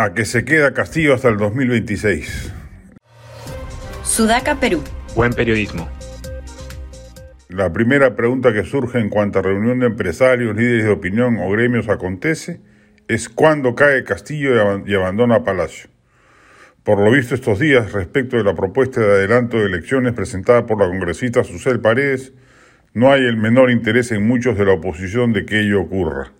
A que se queda Castillo hasta el 2026. Sudaca, Perú. Buen periodismo. La primera pregunta que surge en cuanto a reunión de empresarios, líderes de opinión o gremios acontece es cuándo cae Castillo y abandona Palacio. Por lo visto estos días, respecto de la propuesta de adelanto de elecciones presentada por la congresista Susel Paredes, no hay el menor interés en muchos de la oposición de que ello ocurra.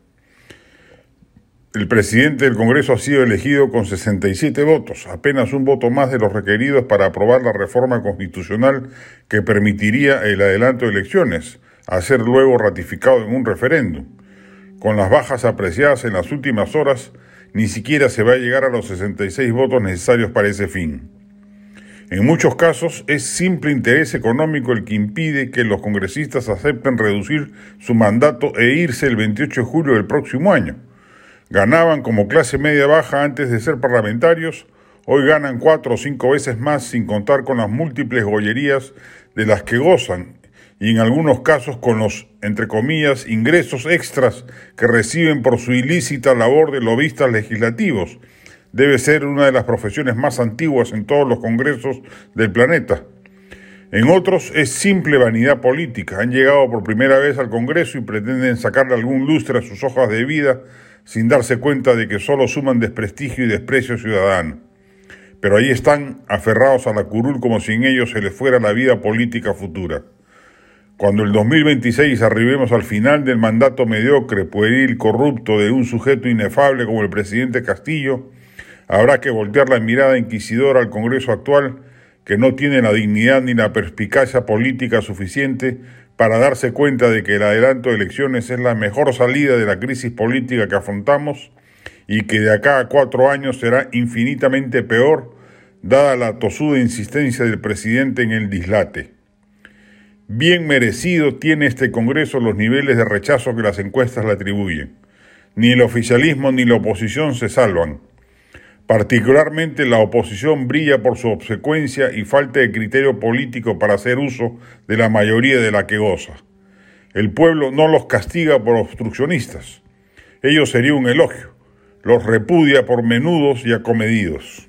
El presidente del Congreso ha sido elegido con 67 votos, apenas un voto más de los requeridos para aprobar la reforma constitucional que permitiría el adelanto de elecciones, a ser luego ratificado en un referéndum. Con las bajas apreciadas en las últimas horas, ni siquiera se va a llegar a los 66 votos necesarios para ese fin. En muchos casos es simple interés económico el que impide que los congresistas acepten reducir su mandato e irse el 28 de julio del próximo año. Ganaban como clase media baja antes de ser parlamentarios, hoy ganan cuatro o cinco veces más sin contar con las múltiples gollerías de las que gozan y en algunos casos con los, entre comillas, ingresos extras que reciben por su ilícita labor de lobistas legislativos. Debe ser una de las profesiones más antiguas en todos los congresos del planeta. En otros es simple vanidad política. Han llegado por primera vez al Congreso y pretenden sacarle algún lustre a sus hojas de vida sin darse cuenta de que solo suman desprestigio y desprecio ciudadano. Pero ahí están, aferrados a la curul como si en ellos se les fuera la vida política futura. Cuando el 2026 arribemos al final del mandato mediocre, pueril, corrupto de un sujeto inefable como el presidente Castillo, habrá que voltear la mirada inquisidora al Congreso actual, que no tiene la dignidad ni la perspicacia política suficiente para darse cuenta de que el adelanto de elecciones es la mejor salida de la crisis política que afrontamos y que de acá a cuatro años será infinitamente peor, dada la tosuda insistencia del presidente en el dislate. Bien merecido tiene este Congreso los niveles de rechazo que las encuestas le atribuyen. Ni el oficialismo ni la oposición se salvan. Particularmente la oposición brilla por su obsecuencia y falta de criterio político para hacer uso de la mayoría de la que goza. El pueblo no los castiga por obstruccionistas. Ello sería un elogio. Los repudia por menudos y acomedidos.